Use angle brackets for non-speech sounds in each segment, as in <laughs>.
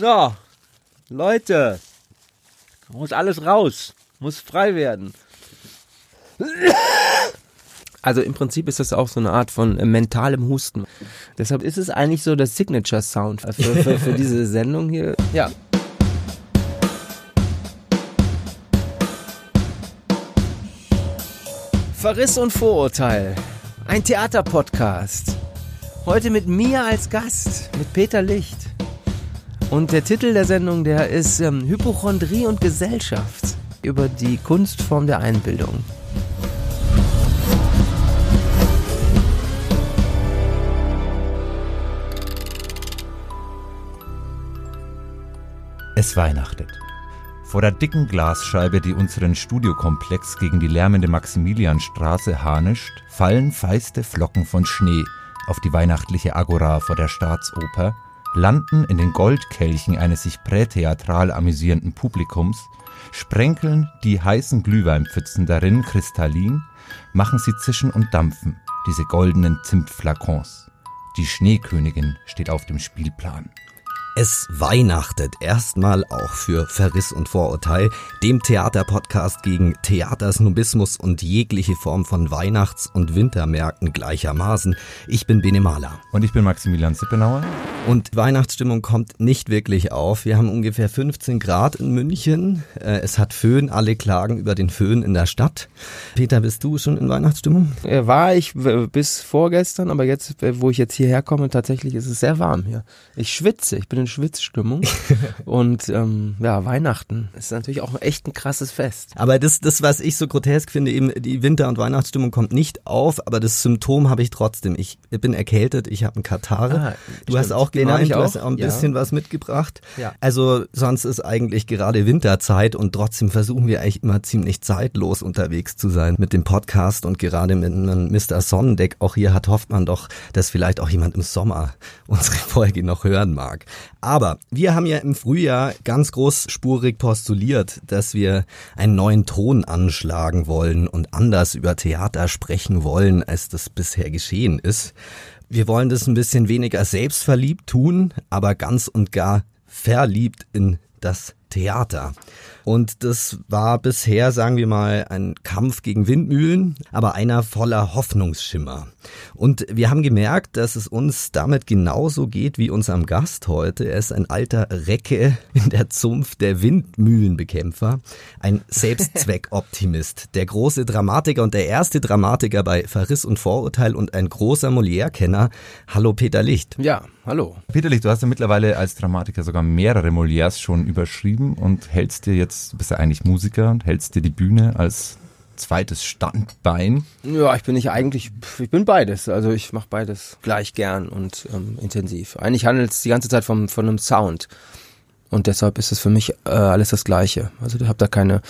So, Leute, muss alles raus, muss frei werden. Also im Prinzip ist das auch so eine Art von äh, mentalem Husten. Deshalb ist es eigentlich so der Signature Sound für, für, für diese <laughs> Sendung hier. Ja. Verriss und Vorurteil. Ein Theaterpodcast. Heute mit mir als Gast, mit Peter Licht. Und der Titel der Sendung, der ist ähm, Hypochondrie und Gesellschaft über die Kunstform der Einbildung. Es weihnachtet. Vor der dicken Glasscheibe, die unseren Studiokomplex gegen die lärmende Maximilianstraße harnischt, fallen feiste Flocken von Schnee auf die weihnachtliche Agora vor der Staatsoper, landen in den Goldkelchen eines sich prätheatral amüsierenden Publikums, sprenkeln die heißen Glühweinpfützen darin kristallin, machen sie zischen und dampfen, diese goldenen Zimtflakons. Die Schneekönigin steht auf dem Spielplan. Es weihnachtet erstmal auch für Verriss und Vorurteil, dem Theaterpodcast gegen Theatersnobismus und jegliche Form von Weihnachts- und Wintermärkten gleichermaßen. Ich bin Bene Mahler. Und ich bin Maximilian Sippenauer. Und Weihnachtsstimmung kommt nicht wirklich auf. Wir haben ungefähr 15 Grad in München. Äh, es hat Föhn, alle klagen über den Föhn in der Stadt. Peter, bist du schon in Weihnachtsstimmung? Äh, War ich bis vorgestern, aber jetzt, wo ich jetzt hierher komme, tatsächlich ist es sehr warm hier. Ich schwitze, ich bin in Schwitzstimmung. <laughs> Und ähm, ja, Weihnachten ist natürlich auch echt ein krasses Fest. Aber das, das, was ich so grotesk finde, eben die Winter- und Weihnachtsstimmung kommt nicht auf, aber das Symptom habe ich trotzdem. Ich bin erkältet, ich habe einen Katarrh. Ah, du hast stimmt. auch Den hab gemeint, du hast auch, auch ein ja. bisschen was mitgebracht. Ja. Also sonst ist eigentlich gerade Winterzeit und trotzdem versuchen wir eigentlich immer ziemlich zeitlos unterwegs zu sein mit dem Podcast und gerade mit einem Mr. Sonnendeck. Auch hier hat hofft man doch, dass vielleicht auch jemand im Sommer <laughs> unsere Folge noch hören mag. Aber wir haben ja im Frühjahr ganz großspurig postuliert, dass wir einen neuen Ton anschlagen wollen und anders über Theater sprechen wollen, als das bisher geschehen ist. Wir wollen das ein bisschen weniger selbstverliebt tun, aber ganz und gar verliebt in das Theater. Und das war bisher, sagen wir mal, ein Kampf gegen Windmühlen, aber einer voller Hoffnungsschimmer. Und wir haben gemerkt, dass es uns damit genauso geht wie unserem Gast heute. Er ist ein alter Recke in der Zunft der Windmühlenbekämpfer, ein Selbstzweckoptimist, <laughs> der große Dramatiker und der erste Dramatiker bei Verriss und Vorurteil und ein großer Molière-Kenner. Hallo Peter Licht. Ja, hallo. Peterlich, du hast ja mittlerweile als Dramatiker sogar mehrere Molières schon überschrieben und hältst dir jetzt, du bist ja eigentlich Musiker und hältst dir die Bühne als zweites Standbein. Ja, ich bin nicht eigentlich, ich bin beides. Also ich mache beides gleich gern und ähm, intensiv. Eigentlich handelt es die ganze Zeit vom, von einem Sound. Und deshalb ist es für mich äh, alles das Gleiche. Also ich habe da keine,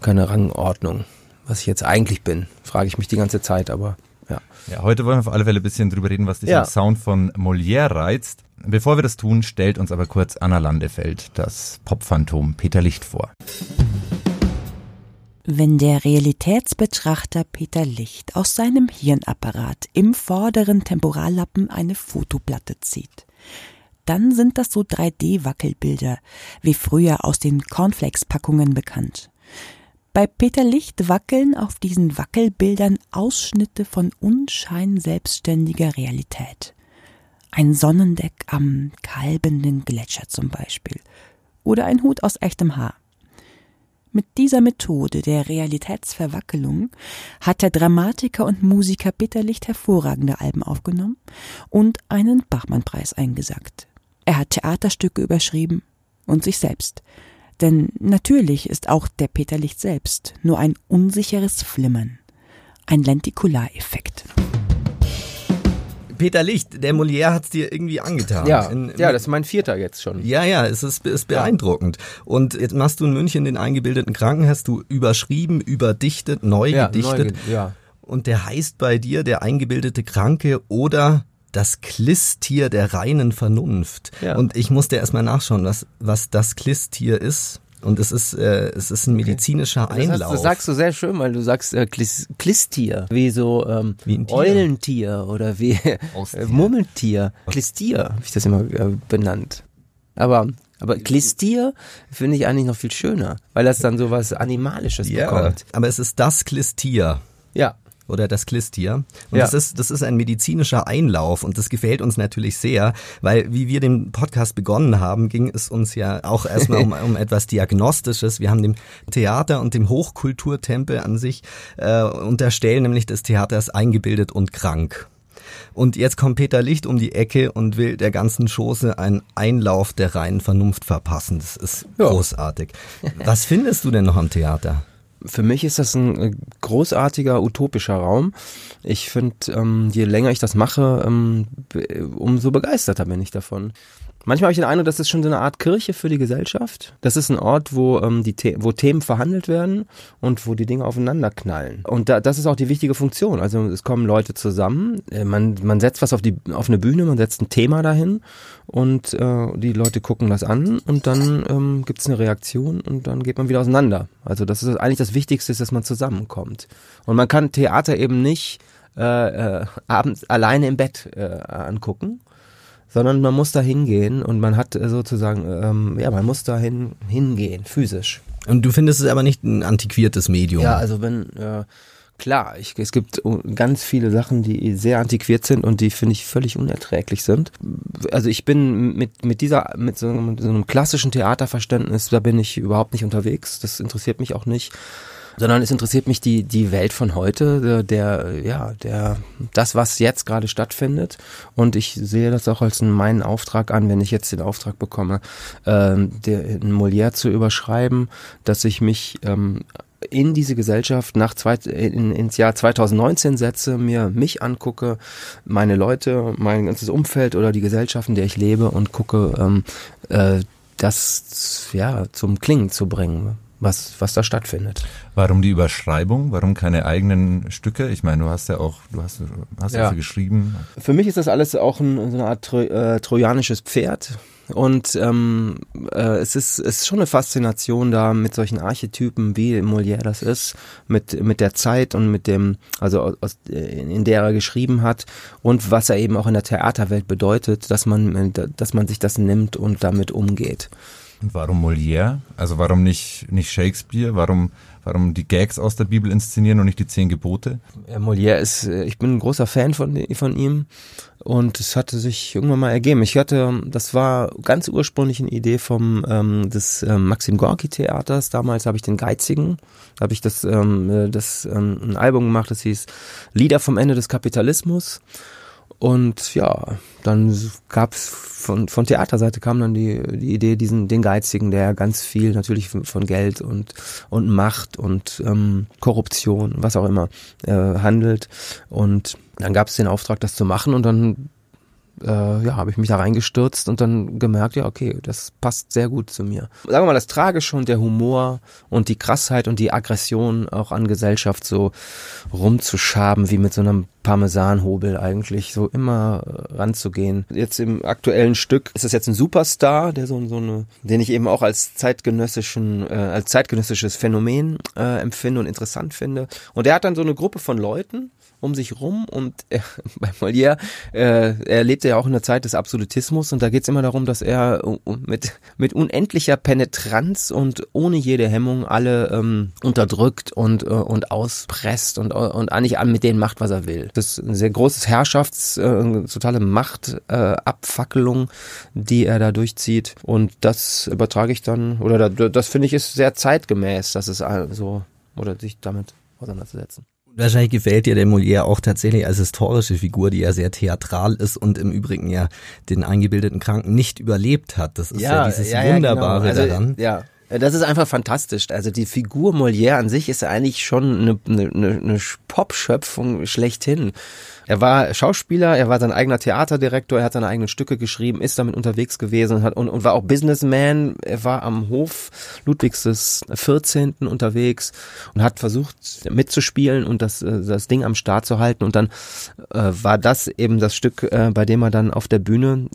keine Rangordnung. Was ich jetzt eigentlich bin, frage ich mich die ganze Zeit, aber ja. Ja, heute wollen wir auf alle Fälle ein bisschen drüber reden, was dich Ja. am Sound von Molière reizt. Bevor wir das tun, stellt uns aber kurz Anna Landefeld, das Popphantom Peter Licht vor. Wenn der Realitätsbetrachter Peter Licht aus seinem Hirnapparat im vorderen Temporallappen eine Fotoplatte zieht, dann sind das so 3D-Wackelbilder, wie früher aus den Cornflakes-Packungen bekannt. Bei Peter Licht wackeln auf diesen Wackelbildern Ausschnitte von unschein selbstständiger Realität. Ein Sonnendeck am kalbenden Gletscher zum Beispiel. Oder ein Hut aus echtem Haar. Mit dieser Methode der Realitätsverwackelung hat der Dramatiker und Musiker Peter Licht hervorragende Alben aufgenommen und einen Bachmann-Preis eingesackt. Er hat Theaterstücke überschrieben und sich selbst. Denn natürlich ist auch der Peter Licht selbst nur ein unsicheres Flimmern. Ein Lentikulareffekt. Peter Licht, der Molière hat's dir irgendwie angetan. Ja, In- ja, das ist mein vierter jetzt schon. Ja, ja, es ist, ist beeindruckend. Und jetzt machst du in München den eingebildeten Kranken, hast du überschrieben, überdichtet, neu Ja, gedichtet. neu, ja. Und der heißt bei dir der eingebildete Kranke oder das Klistier der reinen Vernunft. Ja. Und ich musste erstmal nachschauen, was, was das Klistier ist. Und es ist, äh, es ist ein medizinischer hast, Einlauf. das sagst du sehr schön, weil du sagst äh, Klis, Klistier, wie so ähm, Wie. Eulentier oder wie äh, Haustier. Murmeltier. Klistier habe ich das immer äh, benannt. Aber Aber Klistier finde ich eigentlich noch viel schöner, weil das dann so was Animalisches bekommt. aber es ist das Klistier. Ja. Oder das Klistier. Und Ja. das ist, das ist ein medizinischer Einlauf und das gefällt uns natürlich sehr, weil wie wir den Podcast begonnen haben, ging es uns ja auch <laughs> erstmal um, um etwas Diagnostisches. Wir haben dem Theater und dem Hochkulturtempel an sich äh, unterstellen, nämlich das Theater ist eingebildet und krank. Und jetzt kommt Peter Licht um die Ecke und will der ganzen Chose einen Einlauf der reinen Vernunft verpassen. Das ist Ja. großartig. Was findest du denn noch am Theater? Für mich ist das ein äh, großartiger, utopischer Raum. Ich finde, ähm, je länger ich das mache, ähm, umso begeisterter bin ich davon. Manchmal habe ich den Eindruck, das ist schon so eine Art Kirche für die Gesellschaft. Das ist ein Ort, wo, ähm, die The wo Themen verhandelt werden und wo die Dinge aufeinander knallen. Und da, das ist auch die wichtige Funktion. Also es kommen Leute zusammen, äh, man, man setzt was auf, die, auf eine Bühne, man setzt ein Thema dahin und äh, die Leute gucken das an und dann ähm, gibt es eine Reaktion und dann geht man wieder auseinander. Also das ist eigentlich das Wichtigste, ist, dass man zusammenkommt. Und man kann Theater eben nicht äh, äh, abends alleine im Bett äh, angucken, sondern man muss da hingehen und man hat äh, sozusagen, ähm, ja, man muss da hin, hingehen, physisch. Und du findest es aber nicht ein antiquiertes Medium. Ja, also wenn, äh, klar, ich, es gibt ganz viele Sachen, die sehr antiquiert sind und die finde ich völlig unerträglich sind. Also ich bin mit, mit dieser, mit so, mit so einem klassischen Theaterverständnis, da bin ich überhaupt nicht unterwegs. Das interessiert mich auch nicht. Sondern es interessiert mich die, die Welt von heute, der, ja, der, das, was jetzt gerade stattfindet. Und ich sehe das auch als meinen Auftrag an, wenn ich jetzt den Auftrag bekomme, ähm, einen Molière zu überschreiben, dass ich mich ähm, in diese Gesellschaft nach zwei, in, ins Jahr 2019 setze, mir mich angucke, meine Leute, mein ganzes Umfeld oder die Gesellschaft, in der ich lebe und gucke, ähm, äh, das ja zum Klingen zu bringen, was, was da stattfindet. Warum die Überschreibung? Warum keine eigenen Stücke? Ich meine, du hast ja auch, du hast, hast ja. Also geschrieben. Für mich ist das alles auch ein, so eine Art Tro äh, trojanisches Pferd. Und ähm, äh, es, ist, es ist schon eine Faszination da mit solchen Archetypen, wie Molière das ist, mit, mit der Zeit und mit dem, also aus, in der er geschrieben hat und was er eben auch in der Theaterwelt bedeutet, dass man, dass man sich das nimmt und damit umgeht. Und warum Molière? Also warum nicht, nicht Shakespeare? Warum, warum die Gags aus der Bibel inszenieren und nicht die zehn Gebote? Ja, Molière ist, äh, ich bin ein großer Fan von, von ihm und es hatte sich irgendwann mal ergeben. Ich hatte, das war ganz ursprünglich eine Idee vom ähm, des ähm, Maxim Gorki Theaters. Damals habe ich den Geizigen, habe ich das, ähm, äh, das ähm, ein Album gemacht, das hieß Lieder vom Ende des Kapitalismus. Und ja, dann gab's von, von Theaterseite kam dann die, die Idee, diesen, den Geizigen, der ganz viel natürlich von, Geld und, und Macht und ähm, Korruption, was auch immer, äh, handelt. Und dann gab's den Auftrag, das zu machen und dann äh, ja, habe ich mich da reingestürzt und dann gemerkt, ja, okay, das passt sehr gut zu mir. Sagen wir mal, das Tragische und der Humor und die Krassheit und die Aggression auch an Gesellschaft so rumzuschaben, wie mit so einem Parmesanhobel eigentlich, so immer äh, ranzugehen. Jetzt im aktuellen Stück ist es jetzt ein Superstar, der so, so eine, den ich eben auch als zeitgenössischen, äh, als zeitgenössisches Phänomen äh, empfinde und interessant finde. Und er hat dann so eine Gruppe von Leuten, um sich rum und äh, <laughs> bei Molière, äh, er lebte ja auch in der Zeit des Absolutismus und da geht's immer darum, dass er uh, mit, mit unendlicher Penetranz und ohne jede Hemmung alle ähm, unterdrückt und, äh, und auspresst und, und eigentlich mit denen macht, was er will. Das ist ein sehr großes Herrschafts-, äh, totale Machtabfackelung, äh, die er da durchzieht und das übertrage ich dann, oder da, das finde ich ist sehr zeitgemäß, dass es äh, so, oder sich damit auseinanderzusetzen. Wahrscheinlich gefällt dir der Molière auch tatsächlich als historische Figur, die ja sehr theatral ist und im Übrigen ja den eingebildeten Kranken nicht überlebt hat. Das ist ja, dieses Wunderbare genau. also, daran. Ja, das ist einfach fantastisch. Also die Figur Molière an sich ist eigentlich schon eine, eine, eine Pop-Schöpfung schlechthin. Er war Schauspieler, er war sein eigener Theaterdirektor, er hat seine eigenen Stücke geschrieben, ist damit unterwegs gewesen und, hat, und, und war auch Businessman. Er war am Hof Ludwigs des 14. unterwegs und hat versucht mitzuspielen und das, das Ding am Start zu halten. Und dann äh, war das eben das Stück, äh, bei dem er dann auf der Bühne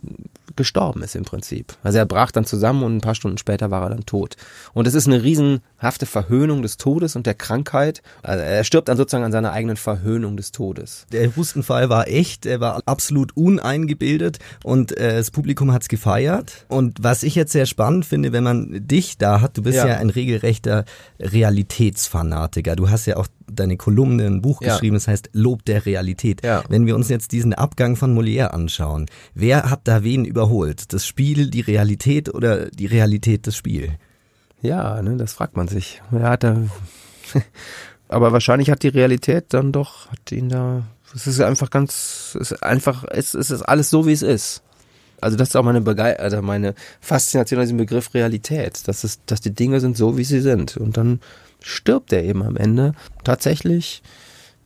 gestorben ist im Prinzip. Also er brach dann zusammen und ein paar Stunden später war er dann tot. Und es ist eine riesenhafte Verhöhnung des Todes und der Krankheit. Also er stirbt dann sozusagen an seiner eigenen Verhöhnung des Todes. Der Husten besten Fall war echt, er war absolut uneingebildet und äh, das Publikum hat's gefeiert. Und was ich jetzt sehr spannend finde, wenn man dich da hat, du bist ja, ja ein regelrechter Realitätsfanatiker. Du hast ja auch deine Kolumne, ein Buch ja. geschrieben, das heißt Lob der Realität. Ja. Wenn wir uns jetzt diesen Abgang von Molière anschauen, wer hat da wen überholt? Das Spiel, die Realität oder die Realität das Spiel? Ja, ne, das fragt man sich. Er hat da <laughs> aber wahrscheinlich hat die Realität dann doch, hat ihn da, es ist einfach ganz, es ist einfach, es, es ist alles so, wie es ist. Also das ist auch meine Begei also meine Faszination an diesem Begriff Realität, dass es, dass die Dinge sind so, wie sie sind. Und dann stirbt er eben am Ende tatsächlich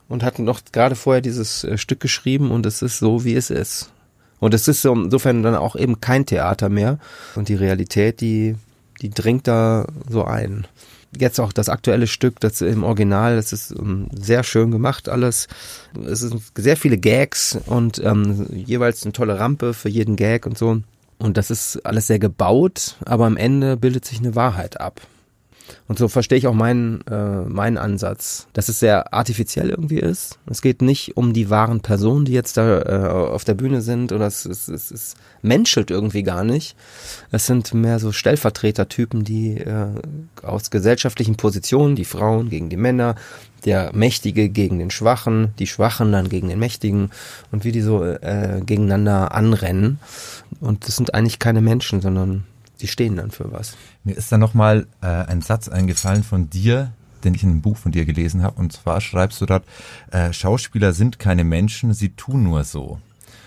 und hat noch gerade vorher dieses äh, Stück geschrieben und es ist so, wie es ist. Und es ist so, insofern dann auch eben kein Theater mehr. Und die Realität, die, die dringt da so ein jetzt auch das aktuelle Stück, das im Original, das ist ähm, sehr schön gemacht alles. Es sind sehr viele Gags und ähm, jeweils eine tolle Rampe für jeden Gag und so. Und das ist alles sehr gebaut, aber am Ende bildet sich eine Wahrheit ab. Und so verstehe ich auch meinen, äh, meinen Ansatz, dass es sehr artifiziell irgendwie ist. Es geht nicht um die wahren Personen, die jetzt da äh, auf der Bühne sind, oder es, es, es, es menschelt irgendwie gar nicht. Es sind mehr so Stellvertretertypen, die äh, aus gesellschaftlichen Positionen, die Frauen gegen die Männer, der Mächtige gegen den Schwachen, die Schwachen dann gegen den Mächtigen und wie die so äh, gegeneinander anrennen. Und das sind eigentlich keine Menschen, sondern die stehen dann für was. Mir ist da nochmal äh, ein Satz eingefallen von dir, den ich in einem Buch von dir gelesen habe. Und zwar schreibst du dort, äh, Schauspieler sind keine Menschen, sie tun nur so.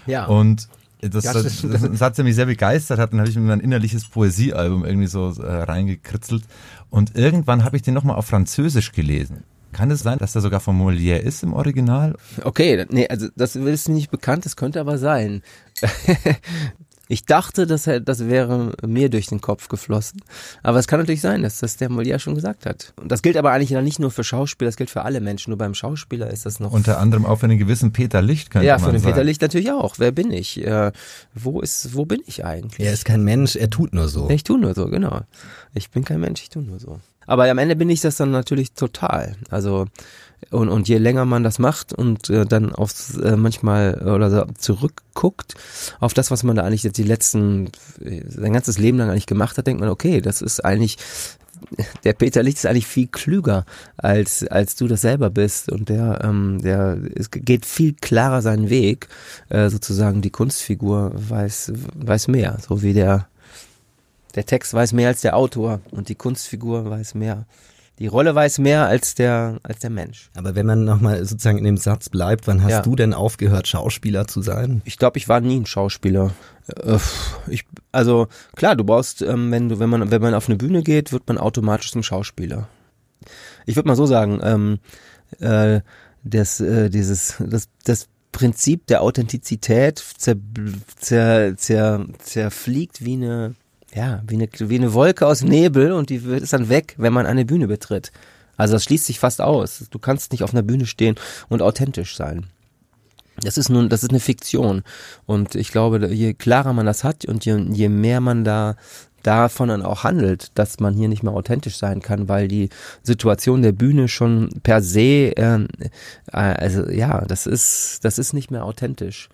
Ja. Und das, ja, das, das, das Satz, der mich sehr begeistert hat, dann habe ich mir mein innerliches Poesiealbum irgendwie so äh, reingekritzelt. Und irgendwann habe ich den nochmal auf Französisch gelesen. Kann es sein, dass der sogar von Molière ist im Original? Okay, nee, also das ist nicht bekannt, das könnte aber sein. Ich dachte, das, das wäre mir durch den Kopf geflossen. Aber es kann natürlich sein, dass das der Molière schon gesagt hat. Und das gilt aber eigentlich nicht nur für Schauspieler, das gilt für alle Menschen. Nur beim Schauspieler ist das noch. Unter anderem auch für einen gewissen Peter Licht, könnte ja, man sagen. Ja, für den Peter Licht natürlich auch. Wer bin ich? Äh, wo ist, wo bin ich eigentlich? Er ist kein Mensch, er tut nur so. Ich tue nur so, genau. Ich bin kein Mensch, ich tue nur so. Aber am Ende bin ich das dann natürlich total. Also und, und je länger man das macht und äh, dann aufs äh, manchmal oder so zurückguckt auf das, was man da eigentlich jetzt die letzten, äh, sein ganzes Leben lang eigentlich gemacht hat, denkt man, okay, das ist eigentlich der Peter Licht ist eigentlich viel klüger als als du das selber bist und der ähm, der es geht viel klarer seinen Weg äh, sozusagen die Kunstfigur weiß weiß mehr so wie der der Text weiß mehr als der Autor und die Kunstfigur weiß mehr die Rolle weiß mehr als der, als der Mensch. Aber wenn man nochmal sozusagen in dem Satz bleibt, wann hast ja. du denn aufgehört, Schauspieler zu sein? Ich glaube, ich war nie ein Schauspieler. Äh, ich, also klar, du brauchst, ähm, wenn du, wenn man, wenn man auf eine Bühne geht, wird man automatisch zum Schauspieler. Ich würde mal so sagen, ähm, äh, das, äh, dieses, das, das Prinzip der Authentizität zer, zer, zer, zerfliegt wie eine ja, wie eine, wie eine Wolke aus Nebel und die ist dann weg, wenn man eine Bühne betritt. Also das schließt sich fast aus. Du kannst nicht auf einer Bühne stehen und authentisch sein. Das ist nun, das ist eine Fiktion. Und ich glaube, je klarer man das hat und je, je mehr man da davon dann auch handelt, dass man hier nicht mehr authentisch sein kann, weil die Situation der Bühne schon per se, äh, also ja, das ist, das ist nicht mehr authentisch.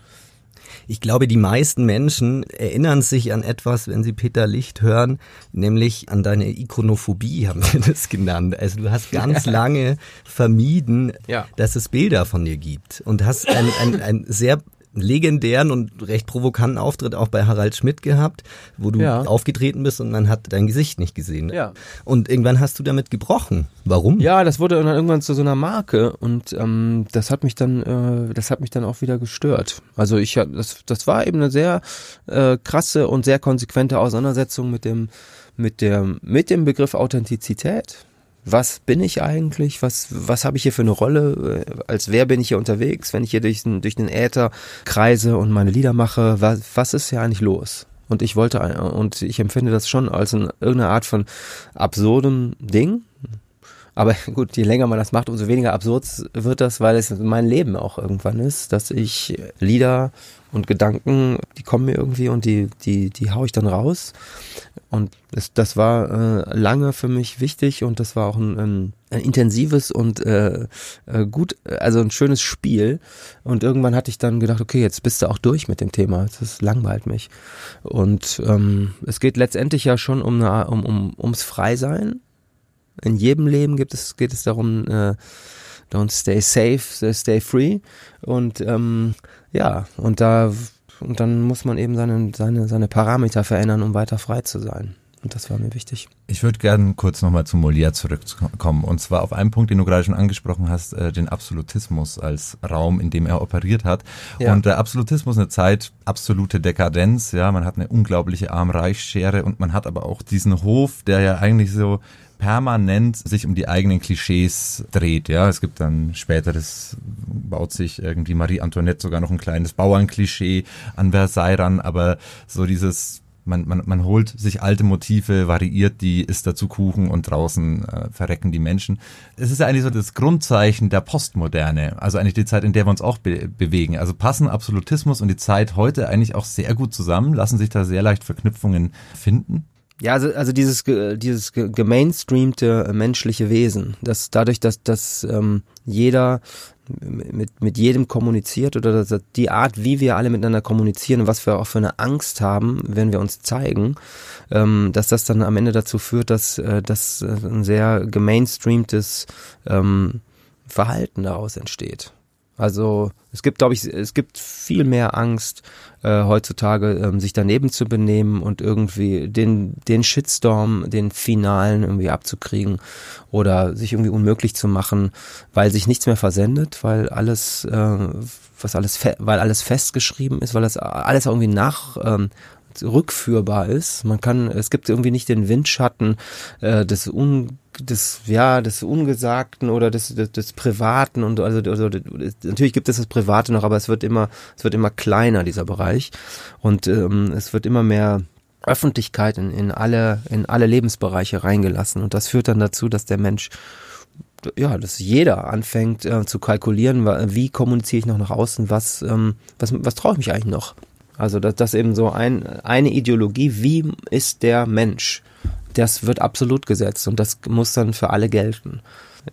Ich glaube, die meisten Menschen erinnern sich an etwas, wenn sie Peter Licht hören, nämlich an deine Ikonophobie, haben wir <laughs> das genannt. Also du hast ganz lange vermieden, ja. dass es Bilder von dir gibt und hast ein, ein, ein sehr legendären und recht provokanten Auftritt auch bei Harald Schmidt gehabt, wo du ja. aufgetreten bist und man hat dein Gesicht nicht gesehen. Ja. Und irgendwann hast du damit gebrochen. Warum? Ja, das wurde dann irgendwann zu so einer Marke und ähm, das hat mich dann, äh, das hat mich dann auch wieder gestört. Also ich, das, das war eben eine sehr äh, krasse und sehr konsequente Auseinandersetzung mit dem, mit der, mit dem Begriff Authentizität was bin ich eigentlich, was, was habe ich hier für eine Rolle, äh, als wer bin ich hier unterwegs, wenn ich hier durch den, durch den Äther kreise und meine Lieder mache, was, was ist hier eigentlich los? Und ich wollte, und ich empfinde das schon als eine, irgendeine Art von absurdem Ding, Aber <laughs> gut, je länger man das macht, umso weniger absurd wird das, weil es mein Leben auch irgendwann ist, dass ich Lieder und Gedanken, die kommen mir irgendwie und die, die, die hau ich dann raus. Und das, das war äh, lange für mich wichtig und das war auch ein, ein, ein intensives und äh, äh, gut, also ein schönes Spiel. Und irgendwann hatte ich dann gedacht, okay, jetzt bist du auch durch mit dem Thema. Das langweilt mich. Und ähm, es geht letztendlich ja schon um, eine, um, um ums Freisein. In jedem Leben gibt es, geht es darum, äh, don't stay safe, stay free. Und ähm, ja, und da und dann muss man eben seine, seine, seine Parameter verändern, um weiter frei zu sein. Und das war mir wichtig. Ich würde gerne kurz nochmal zu Molière zurückkommen. Und zwar auf einen Punkt, den du gerade schon angesprochen hast, äh, den Absolutismus als Raum, in dem er operiert hat. Ja. Und der Absolutismus eine Zeit, absolute Dekadenz, ja, man hat eine unglaubliche Arm-Reich-Schere und man hat aber auch diesen Hof, der ja eigentlich so permanent sich um die eigenen Klischees dreht. Ja, es gibt dann späteres baut sich irgendwie Marie Antoinette sogar noch ein kleines Bauernklischee an Versailles ran, aber so dieses man, man, man holt sich alte Motive, variiert die, isst dazu Kuchen und draußen äh, verrecken die Menschen. Es ist ja eigentlich so das Grundzeichen der Postmoderne, also eigentlich die Zeit, in der wir uns auch be bewegen. Also passen Absolutismus und die Zeit heute eigentlich auch sehr gut zusammen, lassen sich da sehr leicht Verknüpfungen finden. Ja, also, also dieses, dieses gemainstreamte menschliche Wesen, dass dadurch, dass, dass ähm, jeder mit, mit jedem kommuniziert oder die Art, wie wir alle miteinander kommunizieren und was wir auch für eine Angst haben, wenn wir uns zeigen, ähm, dass das dann am Ende dazu führt, dass, äh, dass ein sehr gemainstreamtes ähm, Verhalten daraus entsteht. Also es gibt, glaube ich, es gibt viel mehr Angst äh, heutzutage, ähm, sich daneben zu benehmen und irgendwie den, den Shitstorm, den finalen irgendwie abzukriegen oder sich irgendwie unmöglich zu machen, weil sich nichts mehr versendet, weil alles, äh, was alles, weil alles festgeschrieben ist, weil das alles irgendwie nach ähm, rückführbar ist. Man kann, es gibt irgendwie nicht den Windschatten äh, des Un des ja des Ungesagten oder des, des, des Privaten und also, also natürlich gibt es das Private noch, aber es wird immer es wird immer kleiner dieser Bereich und ähm, es wird immer mehr Öffentlichkeit in, in alle in alle Lebensbereiche reingelassen und das führt dann dazu, dass der Mensch ja, dass jeder anfängt äh, zu kalkulieren, wie kommuniziere ich noch nach außen, was ähm, was was traue ich mich eigentlich noch? Also das, das eben so ein, eine Ideologie, wie ist der Mensch? Das wird absolut gesetzt und das muss dann für alle gelten.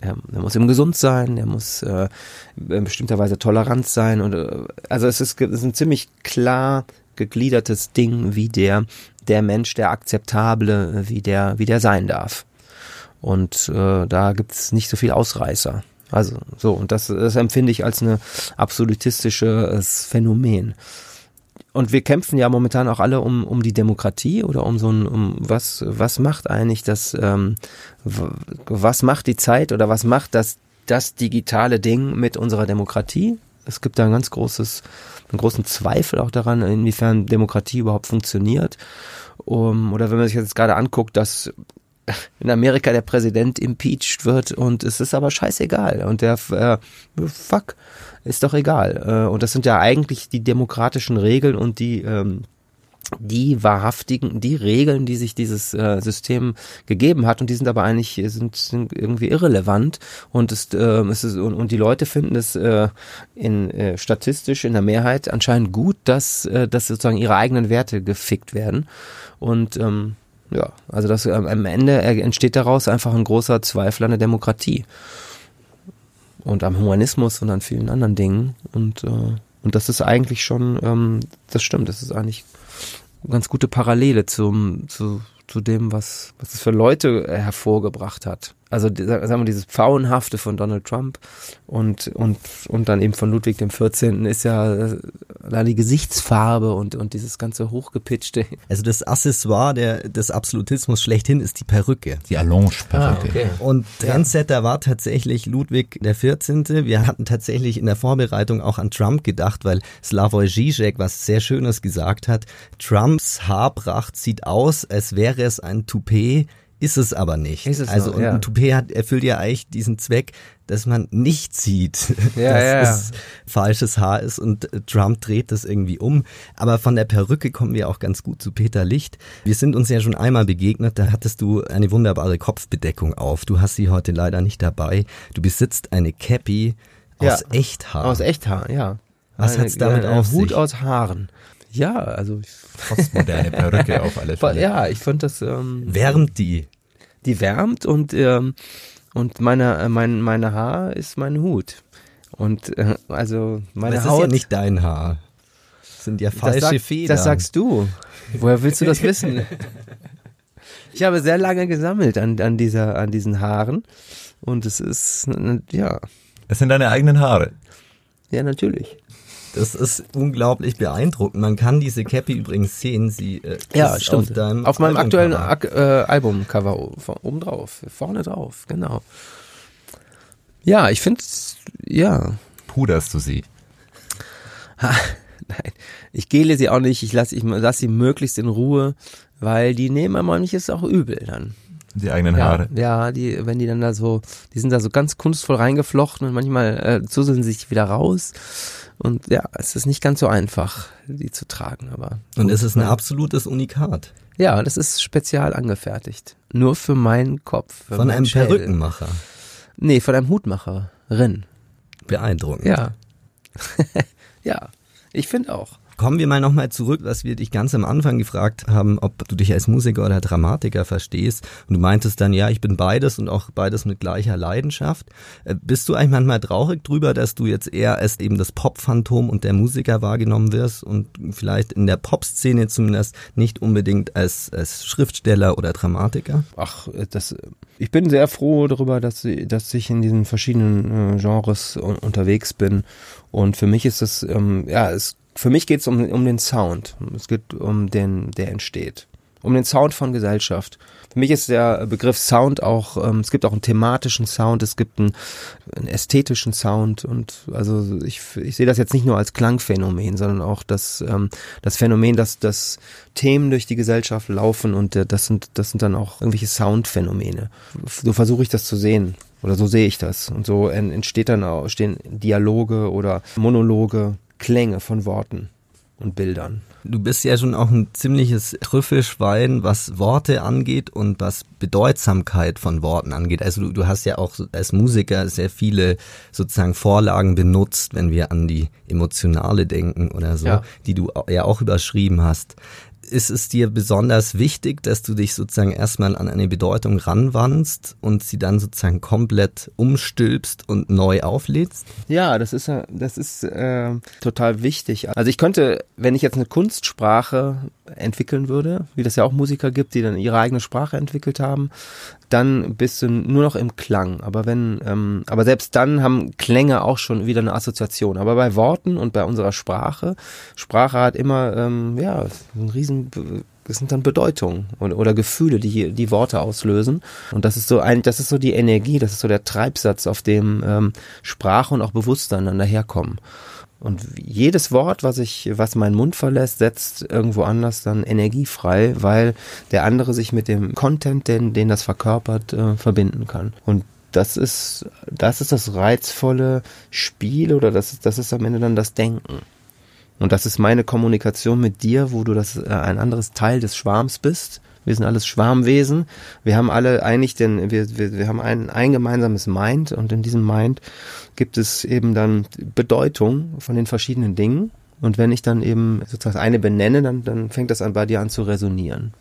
Er, er muss eben gesund sein, er muss äh, in bestimmter Weise tolerant sein und äh, also es ist, es ist ein ziemlich klar gegliedertes Ding, wie der der Mensch, der akzeptable, wie der wie der sein darf. Und äh, da gibt es nicht so viel Ausreißer. Also so und das, das empfinde ich als ein absolutistisches Phänomen. Und wir kämpfen ja momentan auch alle um, um die Demokratie oder um so ein, um was, was macht eigentlich das, ähm, was macht die Zeit oder was macht das, das digitale Ding mit unserer Demokratie? Es gibt da ein ganz großes, einen großen Zweifel auch daran, inwiefern Demokratie überhaupt funktioniert. Um, oder wenn man sich jetzt gerade anguckt, dass in Amerika der Präsident impeached wird und es ist aber scheißegal. Und der äh, fuck ist doch egal. Äh, und das sind ja eigentlich die demokratischen Regeln und die ähm, die wahrhaftigen, die Regeln, die sich dieses äh, System gegeben hat, und die sind aber eigentlich sind, sind irgendwie irrelevant. Und es, äh, es ist, und, und die Leute finden es äh, in äh, statistisch in der Mehrheit anscheinend gut, dass, äh, dass sozusagen ihre eigenen Werte gefickt werden. Und ähm, ja, also das ähm, am Ende entsteht daraus einfach ein großer Zweifel an der Demokratie und am Humanismus und an vielen anderen Dingen. Und äh, und das ist eigentlich schon, ähm, das stimmt, das ist eigentlich eine ganz gute Parallele zum zu zu dem, was was es für Leute hervorgebracht hat also sagen wir dieses Pfauenhafte von Donald Trump und und und dann eben von Ludwig dem 14. ist ja äh, da die Gesichtsfarbe und und dieses ganze hochgepitchte. Also das Accessoire der des Absolutismus schlechthin ist die Perücke. Die Allonge-Perücke. Ah, okay. Und Trendsetter war tatsächlich Ludwig der 14. Wir hatten tatsächlich in der Vorbereitung auch an Trump gedacht, weil Slavoj Žižek was sehr Schönes gesagt hat. Trumps Haarpracht sieht aus, als wäre es ein Toupet Ist es aber nicht. Ist es also und ja. ein Toupet hat, erfüllt ja eigentlich diesen Zweck, dass man nicht sieht, <laughs> Ja, dass ja, es falsches Haar ist und äh, Trump dreht das irgendwie um. Aber von der Perücke kommen wir auch ganz gut zu Peter Licht. Wir sind uns ja schon einmal begegnet, da hattest du eine wunderbare Kopfbedeckung auf. Du hast sie heute leider nicht dabei. Du besitzt eine Cappy Ja. aus Echthaar. Aus Echthaar, ja. Was Eine- hat's damit ein auf Hut sich? aus Haaren. Ja, also ich, Postmoderne Perücke auf alle Fälle. ja, ich fand das ähm, Wärmt die? die wärmt und ähm, und meine äh, mein meine Haar ist mein Hut und äh, also meine das Haut ist ja nicht dein Haar. Das sind ja falsche das, sag, Federn. das sagst du. Woher willst du das wissen? <laughs> Ich habe sehr lange gesammelt an an dieser an diesen Haaren und es ist ja Es sind deine eigenen Haare. ja natürlich. Das ist unglaublich beeindruckend. Man kann diese Cappy übrigens sehen. Sie äh, Ja, ist stimmt. auf, deinem Auf meinem aktuellen Albumcover. Ak äh, Albumcover oben drauf, vorne drauf, genau. Ja, ich finde, ja, Puderst du sie? <laughs> nein, ich gele sie auch nicht, ich lasse ich lass sie möglichst in Ruhe, weil die nehmen manches auch übel dann. Die eigenen Ja, Haare. ja, die, wenn die dann da so, die sind da so ganz kunstvoll reingeflochten und manchmal äh, zuseln sie sich wieder raus. Und ja, es ist nicht ganz so einfach, die zu tragen, aber. Und gut. es ist ein absolutes Unikat. Ja, das ist spezial angefertigt. Nur für meinen Kopf. Für Von meinen einem Schädel. Perückenmacher. Nee, von einem Hutmacherin. Beeindruckend. Ja. <laughs> ja, ich finde auch. Kommen wir mal nochmal zurück, was wir dich ganz am Anfang gefragt haben, ob du dich als Musiker oder Dramatiker verstehst. Und du meintest dann, ja, ich bin beides und auch beides mit gleicher Leidenschaft. Äh, Bist du eigentlich manchmal traurig drüber, dass du jetzt eher als eben das Pop-Phantom und der Musiker wahrgenommen wirst und vielleicht in der Pop-Szene zumindest nicht unbedingt als, als Schriftsteller oder Dramatiker? Ach, das, ich bin sehr froh darüber, dass, dass ich in diesen verschiedenen äh, Genres un unterwegs bin. Und für mich ist es, ähm, ja, es, für mich geht es um, um den Sound. Es geht um den, der entsteht. Um den Sound von Gesellschaft. Für mich ist der Begriff Sound auch, ähm, es gibt auch einen thematischen Sound, es gibt einen, einen ästhetischen Sound und also ich, ich sehe das jetzt nicht nur als Klangphänomen, sondern auch das, ähm, das Phänomen, dass, dass Themen durch die Gesellschaft laufen und äh, das sind, das sind dann auch irgendwelche Soundphänomene. So versuche ich das zu sehen. Oder so sehe ich das. Und so en- entsteht dann auch, stehen Dialoge oder Monologe, Klänge von Worten und Bildern. Du bist ja schon auch ein ziemliches Trüffelschwein, was Worte angeht und was Bedeutsamkeit von Worten angeht. Also du, du hast ja auch als Musiker sehr viele sozusagen Vorlagen benutzt, wenn wir an die emotionale denken oder so, Ja. die du ja auch überschrieben hast. Ist es dir besonders wichtig, dass du dich sozusagen erstmal an eine Bedeutung ranwandst und sie dann sozusagen komplett umstülpst und neu auflädst? Ja, das ist das ist äh, total wichtig. Also ich könnte, wenn ich jetzt eine Kunstsprache entwickeln würde, wie das ja auch Musiker gibt, die dann ihre eigene Sprache entwickelt haben, dann bist du nur noch im Klang. Aber wenn, ähm, aber selbst dann haben Klänge auch schon wieder eine Assoziation. Aber bei Worten und bei unserer Sprache, Sprache hat immer ähm, ja ein riesen das sind dann Bedeutungen oder, oder Gefühle, die die Worte auslösen. Und das ist so ein, das ist so die Energie, das ist so der Treibsatz, auf dem ähm, Sprache und auch Bewusstsein dann daherkommen. Und jedes Wort, was ich, was meinen Mund verlässt, setzt irgendwo anders dann Energie frei, weil der andere sich mit dem Content, den, den das verkörpert, äh, verbinden kann. Und das ist, das ist das reizvolle Spiel oder das ist, das ist am Ende dann das Denken. Und das ist meine Kommunikation mit dir, wo du das äh, ein anderes Teil des Schwarms bist. Wir sind alles Schwarmwesen. Wir haben alle eigentlich den, wir, wir, wir haben ein, ein gemeinsames Mind und in diesem Mind gibt es eben dann Bedeutung von den verschiedenen Dingen. Und wenn ich dann eben sozusagen eine benenne, dann, dann fängt das an bei dir an zu resonieren.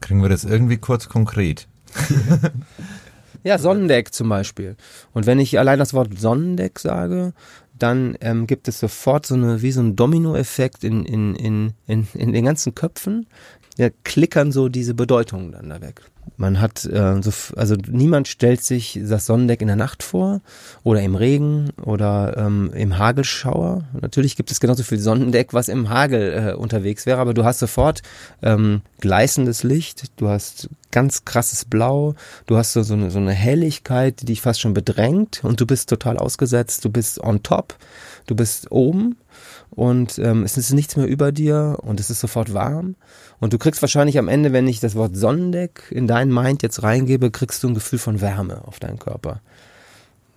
Kriegen wir das irgendwie kurz konkret? Ja, Sonnendeck zum Beispiel. Und wenn ich allein das Wort Sonnendeck sage, dann ähm, gibt es sofort so eine, wie so ein Dominoeffekt in, in, in, in, in den ganzen Köpfen. Ja, klickern so diese Bedeutungen dann da weg. Man hat, äh, so, also niemand stellt sich das Sonnendeck in der Nacht vor oder im Regen oder ähm, im Hagelschauer. Natürlich gibt es genauso viel Sonnendeck, was im Hagel äh, unterwegs wäre, aber du hast sofort ähm, gleißendes Licht, du hast ganz krasses Blau, du hast so, so, eine, so eine Helligkeit, die dich fast schon bedrängt und du bist total ausgesetzt, du bist on top, du bist oben und ähm, es ist nichts mehr über dir und es ist sofort warm und du kriegst wahrscheinlich am Ende, wenn ich das Wort Sonnendeck in dein Mind jetzt reingebe, kriegst du ein Gefühl von Wärme auf deinen Körper.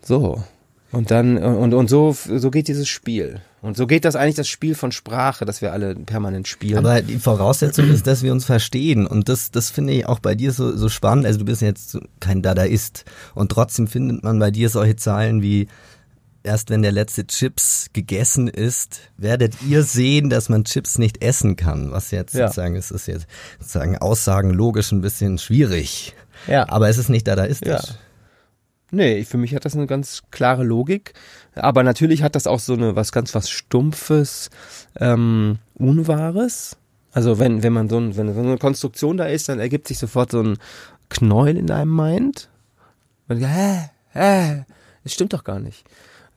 So. Und dann, und, und so, so geht dieses Spiel. Und so geht das eigentlich das Spiel von Sprache, das wir alle permanent spielen. Aber die Voraussetzung ist, dass wir uns verstehen. Und das, das finde ich auch bei dir so, so spannend. Also du bist jetzt kein Dadaist. Und trotzdem findet man bei dir solche Zahlen wie, erst wenn der letzte Chips gegessen ist, werdet ihr sehen, dass man Chips nicht essen kann. Was jetzt ja. sozusagen, es ist jetzt sozusagen Aussagen logisch ein bisschen schwierig. Ja. Aber es ist nicht dadaistisch. Ja. Nee, für mich hat das eine ganz klare Logik. Aber natürlich hat das auch so eine was ganz was Stumpfes, ähm, Unwahres. Also wenn, wenn man so, ein, wenn so eine Konstruktion da ist, dann ergibt sich sofort so ein Knäuel in deinem Mind. Und hä, hä, das stimmt doch gar nicht.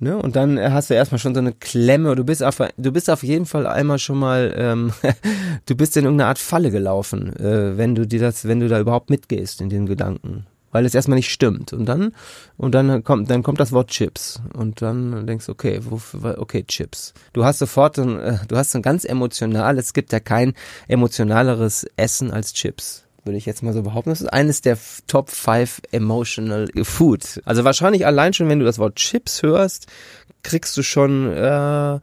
Ne? Und dann hast du erstmal schon so eine Klemme. Du bist auf, du bist auf jeden Fall einmal schon mal, ähm, <laughs> du bist in irgendeine Art Falle gelaufen, äh, wenn du dir das, wenn du da überhaupt mitgehst in den Gedanken weil es erstmal nicht stimmt. Und dann, und dann kommt, dann kommt das Wort Chips. Und dann denkst du, okay, wofür, okay, Chips. Du hast sofort, ein, äh, du hast ein ganz emotional, es gibt ja kein emotionaleres Essen als Chips. Würde ich jetzt mal so behaupten. Das ist eines der Top 5 Emotional Food. Also wahrscheinlich allein schon, wenn du das Wort Chips hörst, kriegst du schon äh,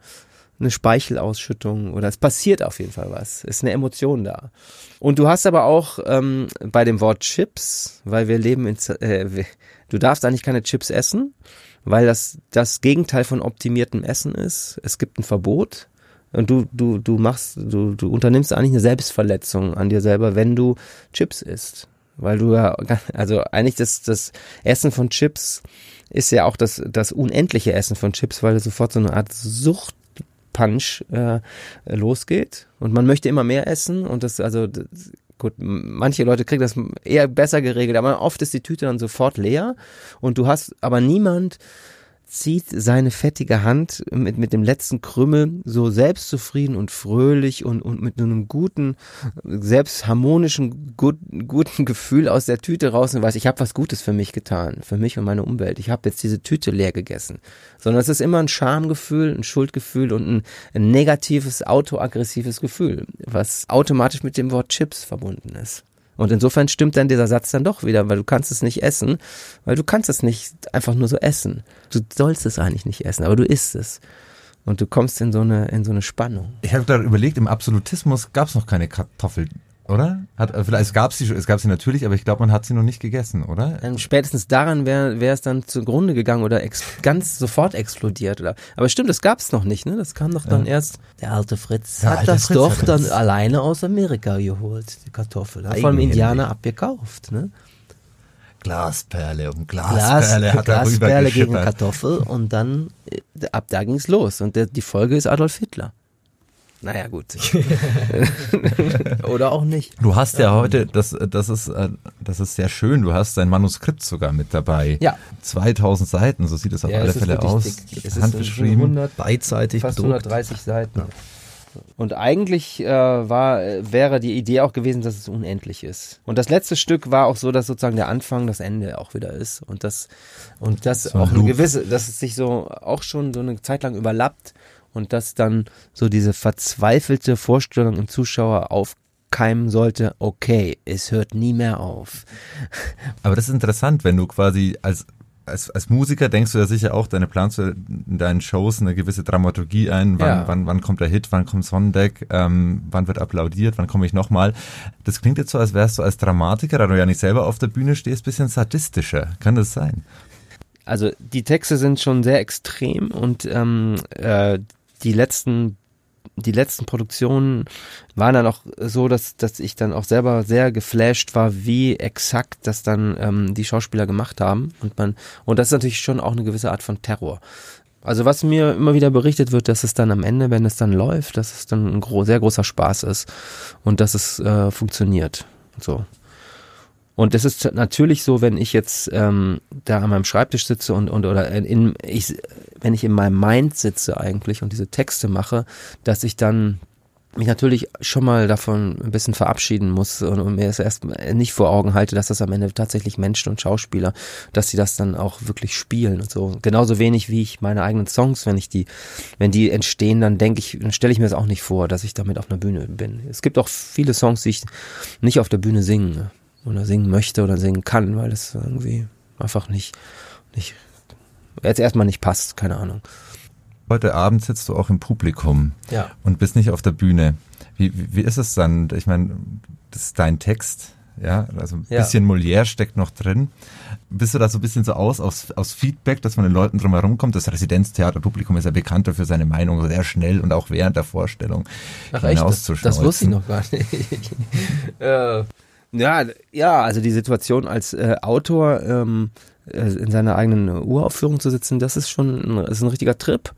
eine Speichelausschüttung oder es passiert auf jeden Fall was. Es ist eine Emotion da. Und du hast aber auch ähm, bei dem Wort Chips, weil wir leben in, äh, du darfst eigentlich keine Chips essen, weil das das Gegenteil von optimiertem Essen ist. Es gibt ein Verbot. Und du, du, du machst, du, du unternimmst eigentlich eine Selbstverletzung an dir selber, wenn du Chips isst. Weil du ja, <laughs> also eigentlich das, das Essen von Chips ist ja auch das, das unendliche Essen von Chips, weil es sofort so eine Art Sucht Punch äh, losgeht und man möchte immer mehr essen und das also das, gut, manche Leute kriegen das eher besser geregelt, aber oft ist die Tüte dann sofort leer und du hast aber niemand zieht seine fettige Hand mit, mit dem letzten Krümmel so selbstzufrieden und fröhlich und, und mit einem guten, selbst harmonischen, gut, guten Gefühl aus der Tüte raus und weiß, ich habe was Gutes für mich getan, für mich und meine Umwelt. Ich habe jetzt diese Tüte leer gegessen. Sondern es ist immer ein Schamgefühl, ein Schuldgefühl und ein, ein negatives, autoaggressives Gefühl, was automatisch mit dem Wort Chips verbunden ist. Und insofern stimmt dann dieser Satz dann doch wieder, weil du kannst es nicht essen, weil du kannst es nicht einfach nur so essen. Du sollst es eigentlich nicht essen, aber du isst es. Und du kommst in so eine, in so eine Spannung. Ich habe da überlegt, im Absolutismus gab es noch keine Kartoffel oder? Hat, äh, vielleicht gab sie, es gab sie natürlich, aber ich glaube, man hat sie noch nicht gegessen, oder? Ähm, spätestens daran wäre wär es dann zugrunde gegangen oder ganz sofort explodiert. Oder? Aber stimmt, das gab es noch nicht, ne? Das kam doch dann ja. erst. Der alte Fritz der hat alte das Fritz doch dann das. alleine aus Amerika geholt, die Kartoffel. Hat vom Indianer abgekauft, ne? Glasperle um Glasperle Glas, hat er Glasperle gegen Kartoffel und dann äh, ab da ging's los und der, die Folge ist Adolf Hitler. Naja, gut. <laughs> Oder auch nicht. Du hast ja heute, das, das, ist, äh, das ist sehr schön, du hast dein Manuskript sogar mit dabei. Ja. 2000 Seiten, so sieht es auf ja, alle Fälle aus. Dick. Es Handgeschrieben. 100, beidseitig. Fast 130 Seiten. Ja. Und eigentlich äh, war, wäre die Idee auch gewesen, dass es unendlich ist. Und das letzte Stück war auch so, dass sozusagen der Anfang das Ende auch wieder ist. Und das, und das so auch eine gewisse, dass es sich so auch schon so eine Zeit lang überlappt und dass dann so diese verzweifelte Vorstellung im Zuschauer aufkeimen sollte, okay, es hört nie mehr auf. Aber das ist interessant, wenn du quasi als als, als Musiker denkst du ja sicher auch, deine planst du in deinen Shows eine gewisse Dramaturgie ein, wann, ja. wann, wann kommt der Hit, wann kommt Sonnendeck, ähm, wann wird applaudiert, wann komme ich nochmal. Das klingt jetzt so, als wärst du als Dramatiker, da du ja nicht selber auf der Bühne stehst, bisschen sadistischer. Kann das sein? Also die Texte sind schon sehr extrem und ähm, äh, die letzten die letzten Produktionen waren dann auch so, dass, dass ich dann auch selber sehr geflasht war, wie exakt das dann ähm, die Schauspieler gemacht haben. Und man, und das ist natürlich schon auch eine gewisse Art von Terror. Also was mir immer wieder berichtet wird, dass es dann am Ende, wenn es dann läuft, dass es dann ein gro sehr großer Spaß ist und dass es äh, funktioniert. So. Und es ist natürlich so, wenn ich jetzt ähm, da an meinem Schreibtisch sitze und, und oder in, ich, wenn ich in meinem Mind sitze eigentlich und diese Texte mache, dass ich dann mich natürlich schon mal davon ein bisschen verabschieden muss und, und mir es erst nicht vor Augen halte, dass das am Ende tatsächlich Menschen und Schauspieler, dass sie das dann auch wirklich spielen und so. Genauso wenig wie ich meine eigenen Songs, wenn ich die, wenn die entstehen, dann denke ich, dann stelle ich mir das auch nicht vor, dass ich damit auf einer Bühne bin. Es gibt auch viele Songs, die ich nicht auf der Bühne singe oder singen möchte oder singen kann, weil es irgendwie einfach nicht, nicht, jetzt erstmal nicht passt, keine Ahnung. Heute Abend sitzt du auch im Publikum Ja. und bist nicht auf der Bühne. Wie, wie, wie ist es dann? Ich meine, das ist dein Text, ja, also ein Ja. bisschen Molière steckt noch drin. Bist du da so ein bisschen so aus, aus, aus Feedback, dass man den Leuten drumherum kommt? Das Residenztheaterpublikum ist ja bekannt dafür seine Meinung sehr schnell und auch während der Vorstellung Ach echt, das, wusste ich noch gar nicht. <laughs> äh, ja, ja, also die Situation als äh, Autor ähm, äh, in seiner eigenen Uraufführung zu sitzen, das ist schon ein, ist ein richtiger Trip.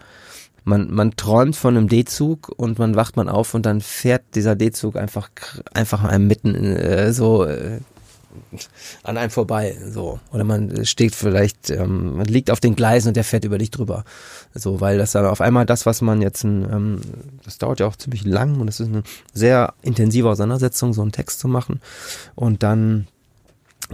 Man, man träumt von einem D-Zug und man wacht man auf und dann fährt dieser D-Zug einfach einfach einem mitten äh, so äh, an einem vorbei, so. Oder man steht vielleicht, ähm, man liegt auf den Gleisen und der fährt über dich drüber. So, weil das dann auf einmal das, was man jetzt, ein, ähm, das dauert ja auch ziemlich lang und es ist eine sehr intensive Auseinandersetzung, so einen Text zu machen. Und dann,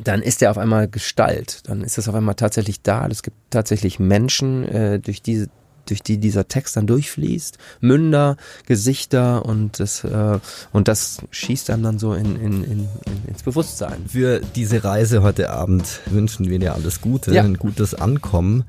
dann ist der auf einmal Gestalt. Dann ist das auf einmal tatsächlich da. Es gibt tatsächlich Menschen, äh, durch diese durch die dieser Text dann durchfließt, Münder, Gesichter und das äh, und das schießt einem dann so in, in, in, in, ins Bewusstsein. Für diese Reise heute Abend wünschen wir dir alles Gute, Ja. ein gutes Ankommen.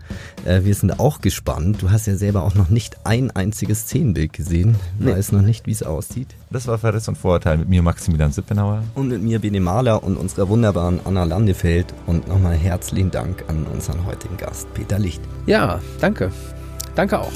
Äh, wir sind auch gespannt. Du hast ja selber auch noch nicht ein einziges Szenenbild gesehen. Du Nee. weißt noch nicht, wie es aussieht. Das war Verriss und Vorurteil mit mir, Maximilian Sippenauer. Und mit mir Bene Mahler und unserer wunderbaren Anna Landefeld. Und nochmal herzlichen Dank an unseren heutigen Gast, Peter Licht. Ja, danke. Danke auch.